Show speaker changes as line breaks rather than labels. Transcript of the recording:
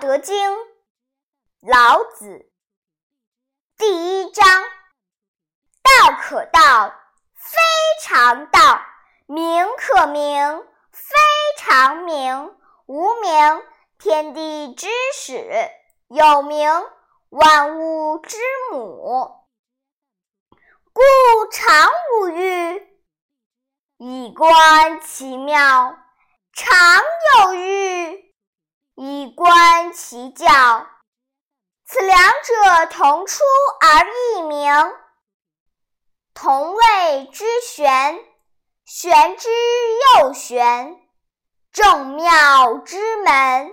德经》老子第一章：道可道，非常道；名可名，非常名。无名，天地之始；有名，万物之母。故常无欲，以观其妙；常有欲，以观其教。此两者，同出而异名，同谓之玄。玄之又玄，众妙之门。